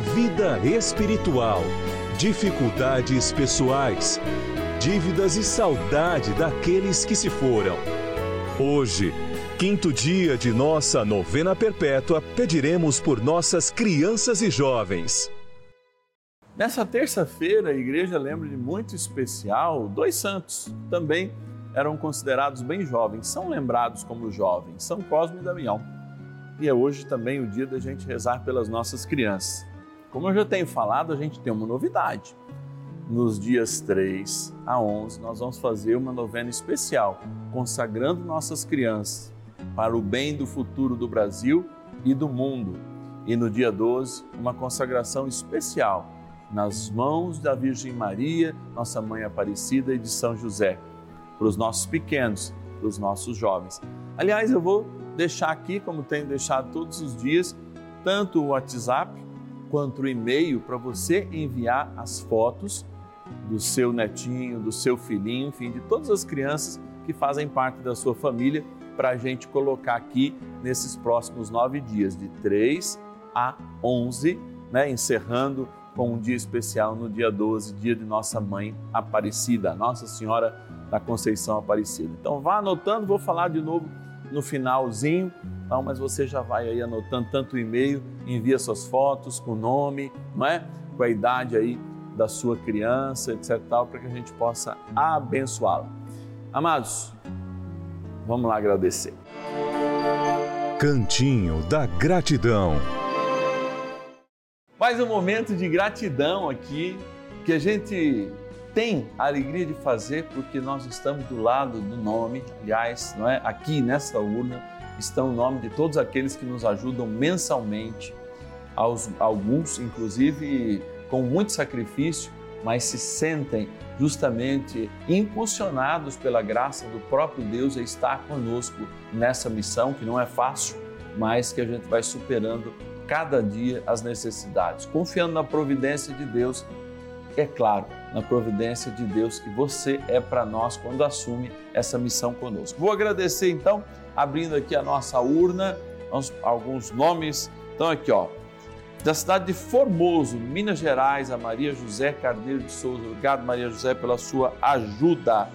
vida espiritual, dificuldades pessoais, dívidas e saudade daqueles que se foram. Hoje, quinto dia de nossa novena perpétua, pediremos por nossas crianças e jovens. Nessa terça-feira, a igreja lembra de muito especial dois santos, também eram considerados bem jovens, são lembrados como jovens, São Cosme e Damião. E é hoje também o dia da gente rezar pelas nossas crianças. Como eu já tenho falado, a gente tem uma novidade. Nos dias 3 a 11, nós vamos fazer uma novena especial, consagrando nossas crianças para o bem do futuro do Brasil e do mundo. E no dia 12, uma consagração especial nas mãos da Virgem Maria, nossa mãe Aparecida e de São José, para os nossos pequenos, para os nossos jovens. Aliás, eu vou deixar aqui, como tenho deixado todos os dias, tanto o WhatsApp quanto o e-mail para você enviar as fotos do seu netinho, do seu filhinho, enfim, de todas as crianças que fazem parte da sua família, para a gente colocar aqui nesses próximos nove dias, de 3 a 11, né, encerrando com um dia especial no dia 12, dia de nossa mãe Aparecida, Nossa Senhora da Conceição Aparecida. Então vá anotando, vou falar de novo no finalzinho, então, mas você já vai aí anotando tanto o e-mail, envia suas fotos com o nome, não é? Com a idade aí da sua criança, etc, tal, para que a gente possa abençoá-la. Amados, vamos lá agradecer. Cantinho da Gratidão. Mais um momento de gratidão aqui que a gente tem a alegria de fazer porque nós estamos do lado do nome, aliás, não é? Aqui nessa urna estão o nome de todos aqueles que nos ajudam mensalmente, aos, alguns inclusive com muito sacrifício, mas se sentem justamente impulsionados pela graça do próprio Deus a estar conosco nessa missão que não é fácil, mas que a gente vai superando cada dia as necessidades, confiando na providência de Deus, é claro, na providência de Deus que você é para nós quando assume essa missão conosco. Vou agradecer então, abrindo aqui a nossa urna, alguns nomes. Então aqui, ó, da cidade de Formoso, Minas Gerais, a Maria José Carneiro de Souza. Obrigado, Maria José, pela sua ajuda.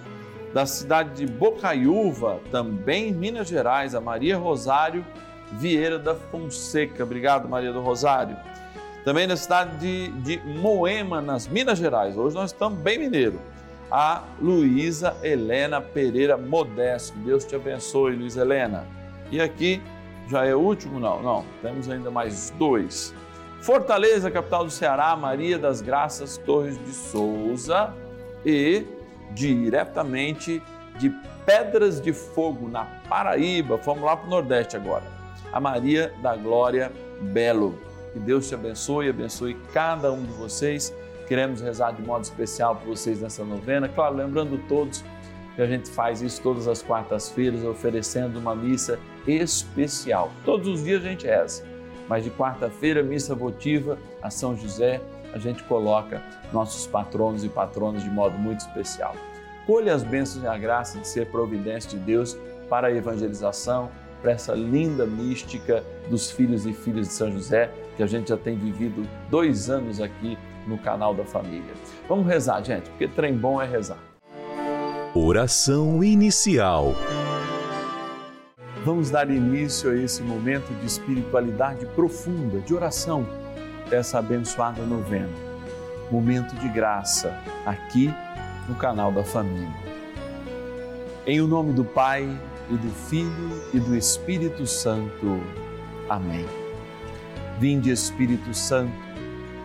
Da cidade de Bocaiúva, também Minas Gerais, a Maria Rosário Vieira da Fonseca. Obrigado, Maria do Rosário. Também na cidade de, de Moema, nas Minas Gerais. Hoje nós estamos bem mineiro. A Luísa Helena Pereira Modesto. Deus te abençoe, Luísa Helena. E aqui já é o último? Não, não. Temos ainda mais dois. Fortaleza, capital do Ceará, Maria das Graças Torres de Souza e diretamente de Pedras de Fogo, na Paraíba. Vamos lá para o Nordeste agora. A Maria da Glória Belo. Que Deus te abençoe, abençoe cada um de vocês. Queremos rezar de modo especial por vocês nessa novena. Claro, lembrando todos que a gente faz isso todas as quartas-feiras, oferecendo uma missa especial. Todos os dias a gente reza, mas de quarta-feira, missa votiva a São José, a gente coloca nossos patronos e patronas de modo muito especial. Colhe as bênçãos e a graça de ser providência de Deus para a evangelização, para essa linda mística dos filhos e filhas de São José, que a gente já tem vivido dois anos aqui no canal da família. Vamos rezar, gente, porque trem bom é rezar. Oração inicial. Vamos dar início a esse momento de espiritualidade profunda, de oração, dessa abençoada novena. Momento de graça, aqui no canal da família. Em o nome do Pai e do Filho e do Espírito Santo. Amém. Vinde, Espírito Santo,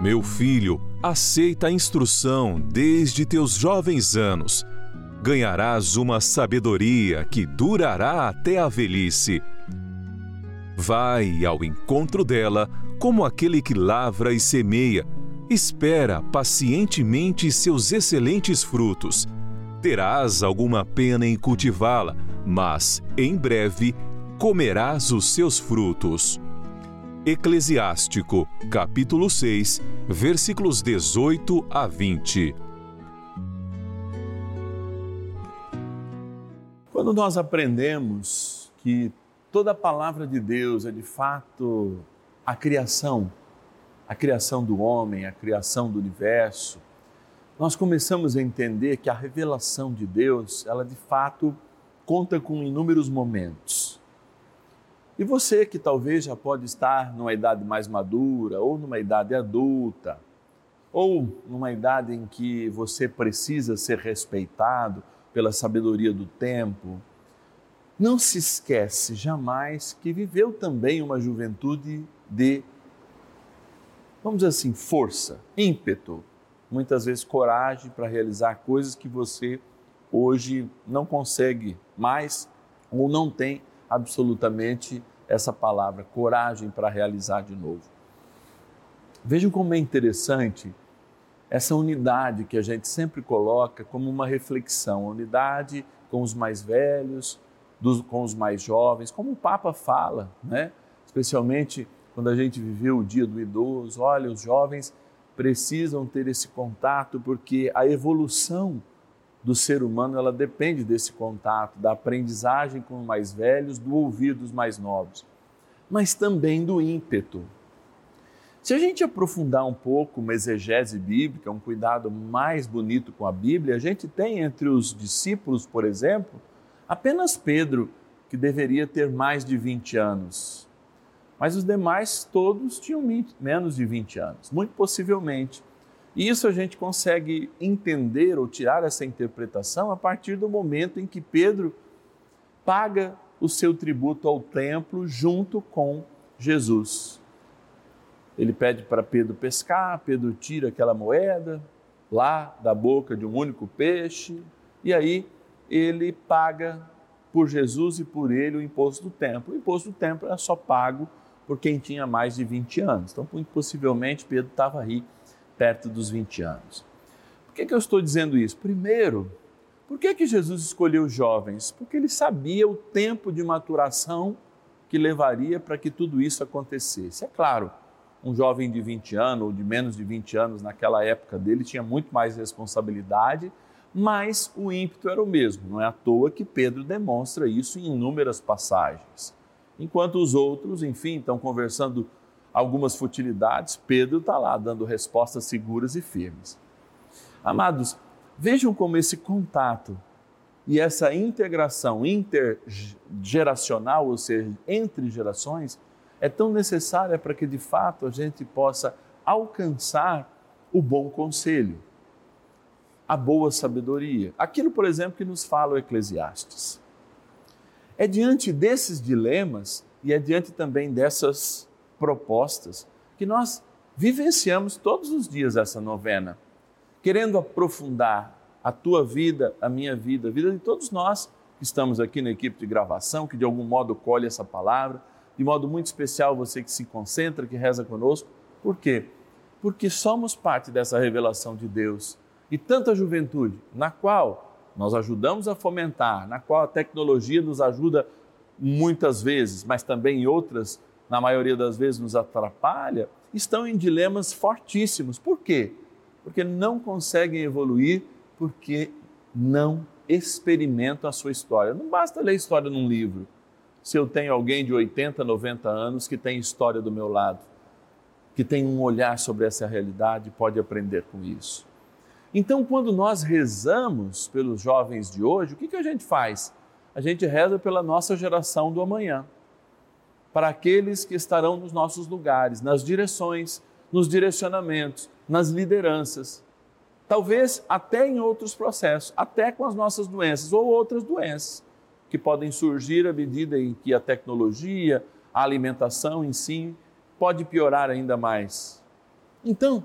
Meu filho, aceita a instrução desde teus jovens anos. Ganharás uma sabedoria que durará até a velhice. Vai ao encontro dela como aquele que lavra e semeia, espera pacientemente seus excelentes frutos. Terás alguma pena em cultivá-la, mas em breve comerás os seus frutos. Eclesiástico, capítulo 6, versículos 18 a 20. Quando nós aprendemos que toda a palavra de Deus é de fato a criação, a criação do homem, a criação do universo, nós começamos a entender que a revelação de Deus, ela de fato conta com inúmeros momentos e você que talvez já pode estar numa idade mais madura, ou numa idade adulta, ou numa idade em que você precisa ser respeitado pela sabedoria do tempo, não se esquece jamais que viveu também uma juventude de, vamos dizer assim, força, ímpeto, muitas vezes coragem para realizar coisas que você hoje não consegue mais ou não tem absolutamente essa palavra, coragem para realizar de novo. Vejam como é interessante essa unidade que a gente sempre coloca como uma reflexão, unidade com os mais velhos, dos, com os mais jovens, como o Papa fala, né? especialmente quando a gente viveu o dia do idoso, olha, os jovens precisam ter esse contato porque a evolução do ser humano, ela depende desse contato, da aprendizagem com os mais velhos, do ouvir dos mais novos, mas também do ímpeto. Se a gente aprofundar um pouco uma exegese bíblica, um cuidado mais bonito com a Bíblia, a gente tem entre os discípulos, por exemplo, apenas Pedro, que deveria ter mais de 20 anos. Mas os demais todos tinham menos de 20 anos, muito possivelmente. E isso a gente consegue entender ou tirar essa interpretação a partir do momento em que Pedro paga o seu tributo ao templo junto com Jesus. Ele pede para Pedro pescar, Pedro tira aquela moeda lá da boca de um único peixe, e aí ele paga por Jesus e por ele o imposto do templo. O imposto do templo era só pago por quem tinha mais de 20 anos. Então, possivelmente, Pedro estava aí perto dos 20 anos. Por que, que eu estou dizendo isso? Primeiro, por que, que Jesus escolheu jovens? Porque ele sabia o tempo de maturação que levaria para que tudo isso acontecesse. É claro, um jovem de 20 anos ou de menos de 20 anos naquela época dele tinha muito mais responsabilidade, mas o ímpeto era o mesmo. Não é à toa que Pedro demonstra isso em inúmeras passagens. Enquanto os outros, enfim, estão conversando algumas futilidades, Pedro está lá dando respostas seguras e firmes. Amados, vejam como esse contato e essa integração intergeracional, ou seja, entre gerações, é tão necessária para que de fato a gente possa alcançar o bom conselho, a boa sabedoria. Aquilo, por exemplo, que nos fala o Eclesiastes. É diante desses dilemas e é diante também dessas propostas que nós vivenciamos todos os dias essa novena, querendo aprofundar a tua vida, a minha vida, a vida de todos nós que estamos aqui na equipe de gravação, que de algum modo colhe essa palavra de modo muito especial você que se concentra, que reza conosco. Por quê? Porque somos parte dessa revelação de Deus. E tanta juventude, na qual nós ajudamos a fomentar, na qual a tecnologia nos ajuda muitas vezes, mas também em outras, na maioria das vezes, nos atrapalha, estão em dilemas fortíssimos. Por quê? Porque não conseguem evoluir, porque não experimentam a sua história. Não basta ler história num livro se eu tenho alguém de 80, 90 anos que tem história do meu lado, que tem um olhar sobre essa realidade, pode aprender com isso. Então, quando nós rezamos pelos jovens de hoje, o que, que a gente faz? A gente reza pela nossa geração do amanhã, para aqueles que estarão nos nossos lugares, nas direções, nos direcionamentos, nas lideranças. Talvez até em outros processos, até com as nossas doenças ou outras doenças que podem surgir à medida em que a tecnologia, a alimentação em si, pode piorar ainda mais. Então,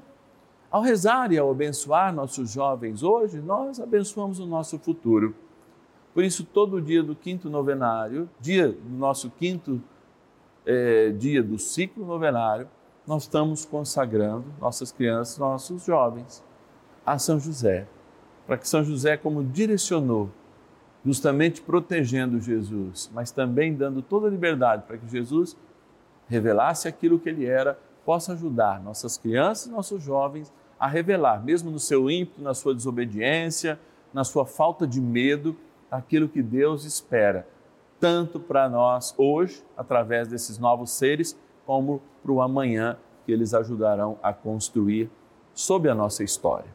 ao rezar e ao abençoar nossos jovens hoje, nós abençoamos o nosso futuro. Por isso, todo dia do quinto novenário, dia do nosso quinto é, dia do ciclo novenário, nós estamos consagrando nossas crianças, nossos jovens a São José, para que São José, como direcionou justamente protegendo Jesus, mas também dando toda a liberdade para que Jesus revelasse aquilo que ele era, possa ajudar nossas crianças, nossos jovens a revelar, mesmo no seu ímpeto, na sua desobediência, na sua falta de medo, aquilo que Deus espera, tanto para nós hoje, através desses novos seres, como para o amanhã que eles ajudarão a construir sob a nossa história.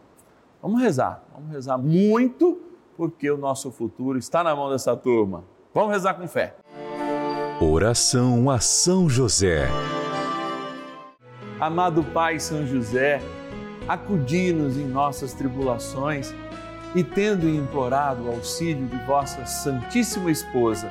Vamos rezar, vamos rezar muito porque o nosso futuro está na mão dessa turma. Vamos rezar com fé. Oração a São José. Amado Pai São José, acudi-nos em nossas tribulações e, tendo implorado o auxílio de vossa Santíssima Esposa,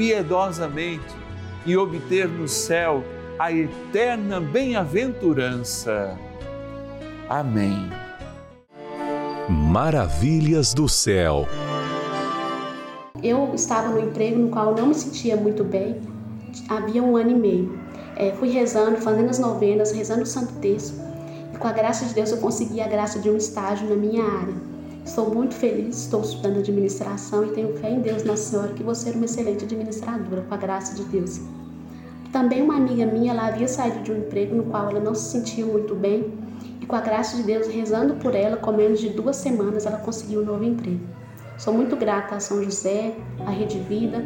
piedosamente e obter no céu a eterna bem-aventurança. Amém. Maravilhas do céu. Eu estava no emprego no qual eu não me sentia muito bem, havia um ano e meio. É, fui rezando, fazendo as novenas, rezando o Santo Terço, e com a graça de Deus eu consegui a graça de um estágio na minha área. Estou muito feliz, estou estudando administração e tenho fé em Deus, Nossa Senhora, que vou ser uma excelente administradora, com a graça de Deus. Também uma amiga minha, ela havia saído de um emprego no qual ela não se sentia muito bem, e com a graça de Deus, rezando por ela, com menos de duas semanas, ela conseguiu um novo emprego. Sou muito grata a São José, à Rede Vida,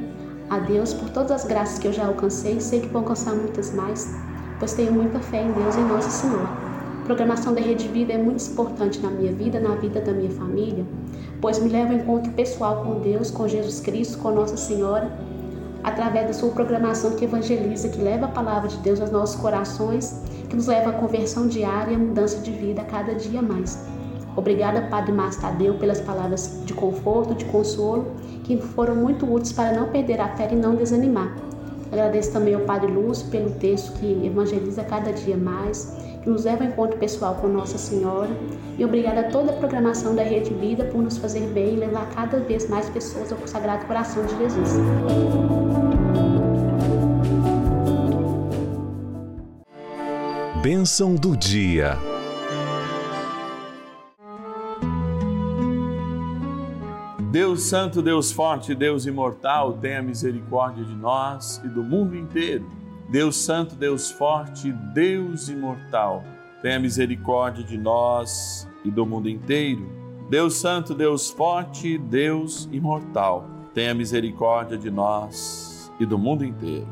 a Deus por todas as graças que eu já alcancei. Sei que vou alcançar muitas mais, pois tenho muita fé em Deus e em Nossa Senhora. Programação da Rede Vida é muito importante na minha vida, na vida da minha família, pois me leva ao encontro pessoal com Deus, com Jesus Cristo, com Nossa Senhora, através da sua programação que evangeliza, que leva a palavra de Deus aos nossos corações, que nos leva à conversão diária e à mudança de vida a cada dia mais. Obrigada, Padre Márcio Tadeu, pelas palavras de conforto, de consolo, que foram muito úteis para não perder a fé e não desanimar. Agradeço também ao Padre Lúcio pelo texto que evangeliza cada dia mais, que nos leva ao encontro pessoal com Nossa Senhora. E obrigada a toda a programação da Rede Vida por nos fazer bem e levar cada vez mais pessoas ao Sagrado Coração de Jesus. Bênção do dia. Deus Santo, Deus Forte, Deus Imortal, tenha misericórdia de nós e do mundo inteiro. Deus Santo, Deus Forte, Deus Imortal, tenha misericórdia de nós e do mundo inteiro. Deus Santo, Deus Forte, Deus Imortal, tenha misericórdia de nós e do mundo inteiro.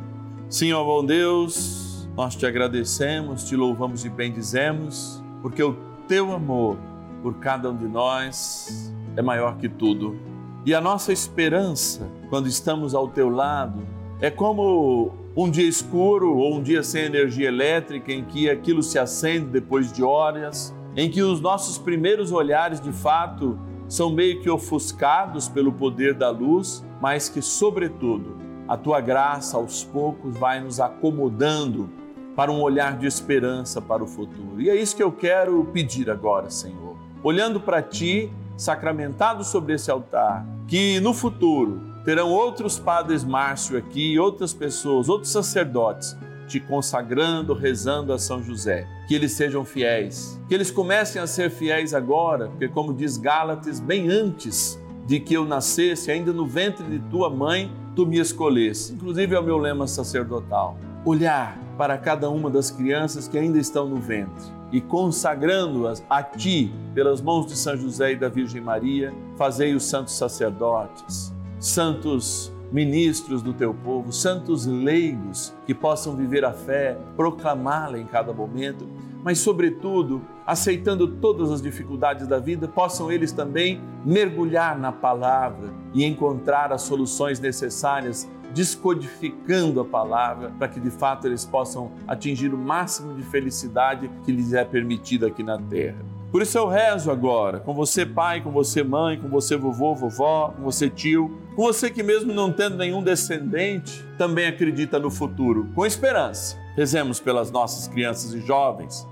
Senhor bom Deus, nós te agradecemos, te louvamos e bendizemos, porque o teu amor por cada um de nós é maior que tudo e a nossa esperança, quando estamos ao teu lado, é como um dia escuro ou um dia sem energia elétrica, em que aquilo se acende depois de horas, em que os nossos primeiros olhares de fato são meio que ofuscados pelo poder da luz, mas que, sobretudo, a tua graça aos poucos vai nos acomodando para um olhar de esperança para o futuro. E é isso que eu quero pedir agora, Senhor. Olhando para ti, sacramentado sobre esse altar, que no futuro terão outros padres Márcio aqui, outras pessoas, outros sacerdotes te consagrando, rezando a São José. Que eles sejam fiéis, que eles comecem a ser fiéis agora, porque, como diz Gálatas, bem antes de que eu nascesse, ainda no ventre de tua mãe, tu me escolhesse. Inclusive é o meu lema sacerdotal. Olhar para cada uma das crianças que ainda estão no ventre e consagrando-as a ti pelas mãos de São José e da Virgem Maria, fazei os santos sacerdotes, santos ministros do teu povo, santos leigos que possam viver a fé, proclamá-la em cada momento, mas, sobretudo, aceitando todas as dificuldades da vida, possam eles também mergulhar na palavra e encontrar as soluções necessárias descodificando a palavra para que de fato eles possam atingir o máximo de felicidade que lhes é permitido aqui na terra. Por isso eu rezo agora, com você pai, com você mãe, com você vovô, vovó, com você tio, com você que mesmo não tendo nenhum descendente, também acredita no futuro, com esperança. Rezemos pelas nossas crianças e jovens.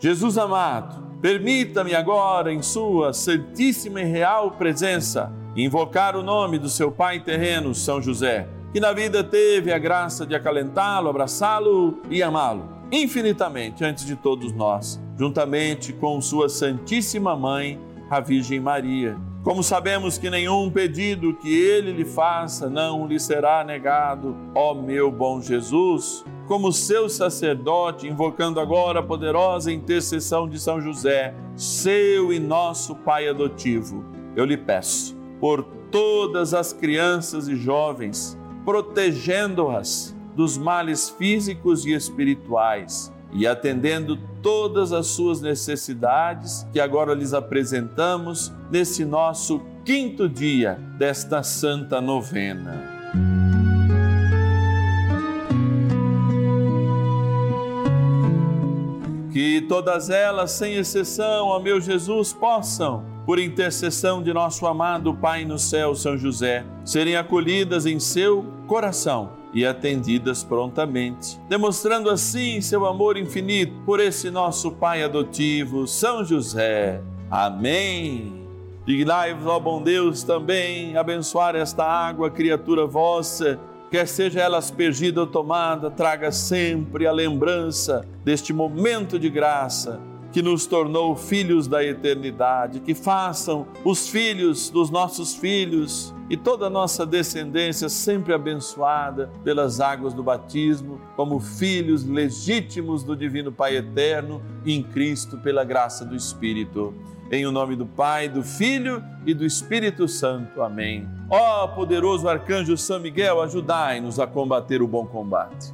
Jesus amado, permita-me agora, em Sua santíssima e real presença, invocar o nome do seu Pai terreno, São José que na vida teve a graça de acalentá-lo, abraçá-lo e amá-lo infinitamente antes de todos nós, juntamente com Sua Santíssima Mãe, a Virgem Maria. Como sabemos que nenhum pedido que ele lhe faça não lhe será negado, ó meu bom Jesus, como seu sacerdote, invocando agora a poderosa intercessão de São José, seu e nosso Pai adotivo, eu lhe peço, por todas as crianças e jovens, protegendo-as dos males físicos e espirituais e atendendo todas as suas necessidades que agora lhes apresentamos nesse nosso quinto dia desta santa novena. Que todas elas, sem exceção, ó meu Jesus, possam, por intercessão de nosso amado Pai no céu, São José, serem acolhidas em seu coração e atendidas prontamente, demonstrando assim seu amor infinito por esse nosso Pai adotivo, São José. Amém. Dignai-vos, ó bom Deus, também abençoar esta água, criatura vossa quer seja ela aspergida ou tomada, traga sempre a lembrança deste momento de graça que nos tornou filhos da eternidade, que façam os filhos dos nossos filhos e toda a nossa descendência sempre abençoada pelas águas do batismo, como filhos legítimos do Divino Pai Eterno em Cristo, pela graça do Espírito. Em o nome do Pai, do Filho e do Espírito Santo. Amém. Ó poderoso arcanjo São Miguel, ajudai-nos a combater o bom combate.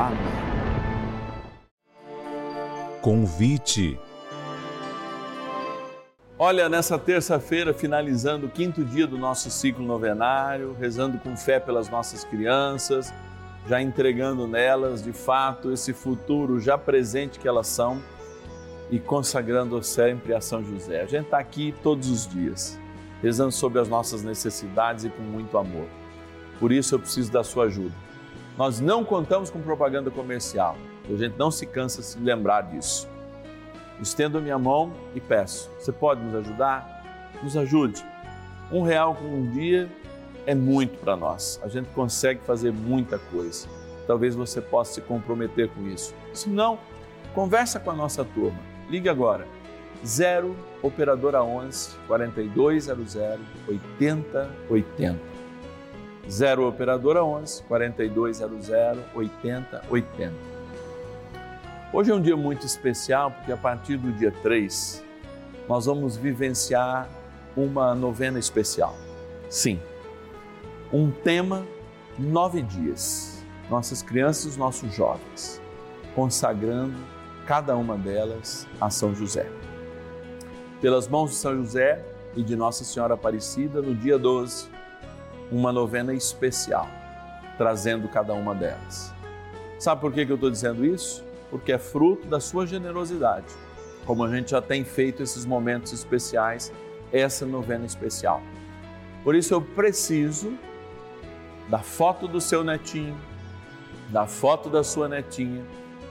Amém. Convite. Olha, nessa terça-feira, finalizando o quinto dia do nosso ciclo novenário, rezando com fé pelas nossas crianças já entregando nelas, de fato, esse futuro já presente que elas são e consagrando sempre a São José. A gente está aqui todos os dias, rezando sobre as nossas necessidades e com muito amor. Por isso eu preciso da sua ajuda. Nós não contamos com propaganda comercial, a gente não se cansa de se lembrar disso. Estendo a minha mão e peço: você pode nos ajudar? Nos ajude. Um real com um dia é muito para nós. A gente consegue fazer muita coisa. Talvez você possa se comprometer com isso. Se não, conversa com a nossa turma. Ligue agora. 0 operadora 11 4200 8080. 0 operadora 11 4200 8080. Hoje é um dia muito especial porque a partir do dia 3 nós vamos vivenciar uma novena especial. Sim, um tema, nove dias. Nossas crianças os nossos jovens, consagrando cada uma delas a São José. Pelas mãos de São José e de Nossa Senhora Aparecida, no dia 12, uma novena especial, trazendo cada uma delas. Sabe por que eu estou dizendo isso? Porque é fruto da sua generosidade. Como a gente já tem feito esses momentos especiais, essa novena especial. Por isso eu preciso da foto do seu netinho, da foto da sua netinha,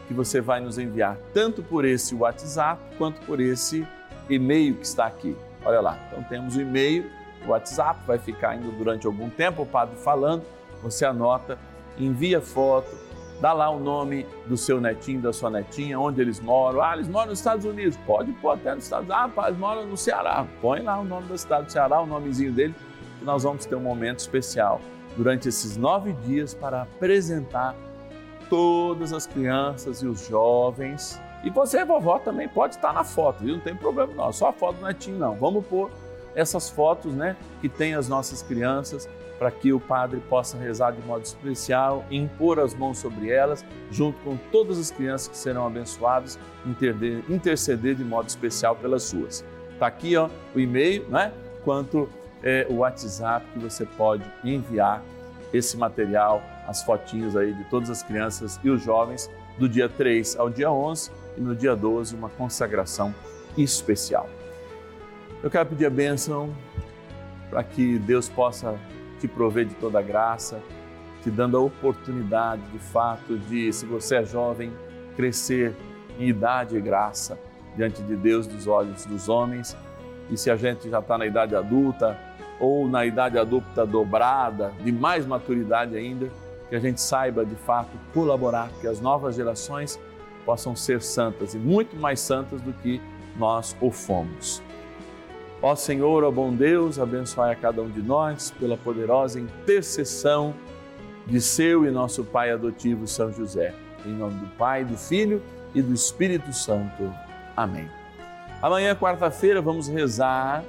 que você vai nos enviar tanto por esse WhatsApp quanto por esse e-mail que está aqui. Olha lá, então temos o e-mail, WhatsApp, vai ficar indo durante algum tempo o padre falando, você anota, envia foto, dá lá o nome do seu netinho, da sua netinha, onde eles moram. Ah, eles moram nos Estados Unidos. Pode pôr até nos Estados Unidos. Ah, eles moram no Ceará. Põe lá o nome da cidade do Ceará, o nomezinho dele, que nós vamos ter um momento especial durante esses nove dias para apresentar todas as crianças e os jovens. E você, vovó, também pode estar na foto, viu? Não tem problema não, só a foto do netinho não. Vamos pôr essas fotos, né, que tem as nossas crianças, para que o padre possa rezar de modo especial, impor as mãos sobre elas, junto com todas as crianças que serão abençoadas, interceder de modo especial pelas suas. Está aqui ó, o e-mail, né? Quanto é, o WhatsApp que você pode enviar esse material, as fotinhos aí de todas as crianças e os jovens do dia 3 ao dia 11 e no dia 12 uma consagração especial. Eu quero pedir a bênção para que Deus possa te prover de toda graça, te dando a oportunidade de fato de, se você é jovem, crescer em idade e graça diante de Deus, dos olhos dos homens. E se a gente já está na idade adulta, ou na idade adulta dobrada, de mais maturidade ainda, que a gente saiba de fato colaborar, que as novas gerações possam ser santas e muito mais santas do que nós o fomos. Ó Senhor, ó bom Deus, abençoai a cada um de nós pela poderosa intercessão de seu e nosso Pai adotivo São José. Em nome do Pai, do Filho e do Espírito Santo. Amém. Amanhã, quarta-feira, vamos rezar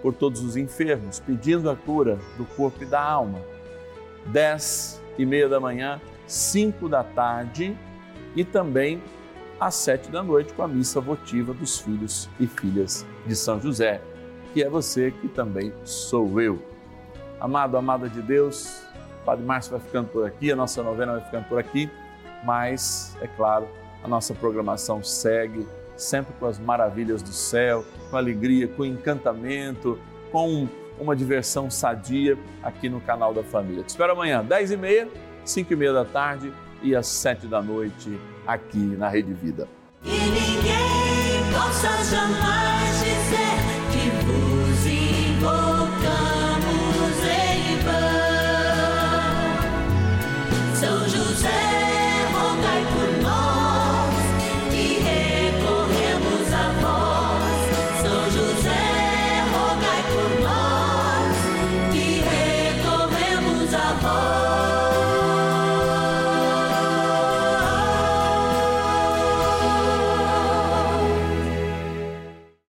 por todos os enfermos, pedindo a cura do corpo e da alma. Dez e meia da manhã, cinco da tarde e também às sete da noite com a missa votiva dos filhos e filhas de São José, que é você que também sou eu. Amado, amada de Deus, Padre Márcio vai ficando por aqui, a nossa novena vai ficando por aqui, mas, é claro, a nossa programação segue sempre com as maravilhas do céu, com alegria, com encantamento, com uma diversão sadia aqui no canal da família. Te espero amanhã, 10h30, 5h30 da tarde e às 7 da noite aqui na Rede Vida. E ninguém possa jamais